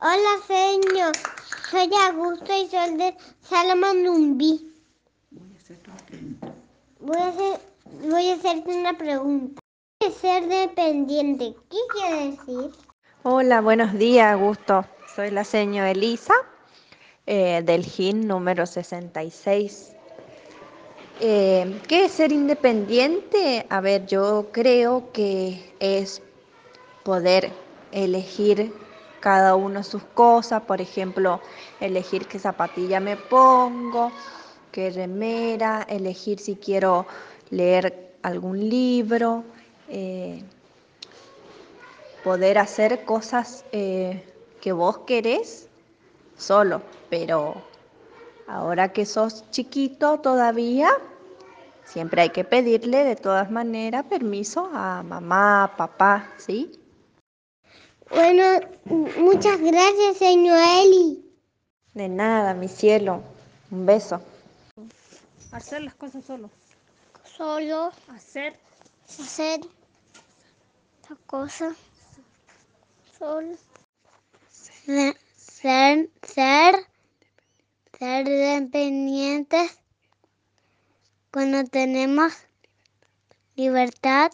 Hola, señor. Soy Augusto y soy de Salamanumbi. Voy a, hacer, voy a hacerte una pregunta. ¿Qué es ser dependiente? ¿Qué quiere decir? Hola, buenos días, Augusto. Soy la señora Elisa eh, del GIN número 66. Eh, ¿Qué es ser independiente? A ver, yo creo que es poder elegir cada uno sus cosas, por ejemplo, elegir qué zapatilla me pongo, qué remera, elegir si quiero leer algún libro, eh, poder hacer cosas eh, que vos querés solo, pero ahora que sos chiquito todavía, siempre hay que pedirle de todas maneras permiso a mamá, papá, ¿sí? Bueno, muchas gracias, señor Eli. De nada, mi cielo. Un beso. Hacer las cosas solo. Solo Hacer. hacer esta cosa. Solo. Ser, ser, ser, ser dependientes cuando tenemos libertad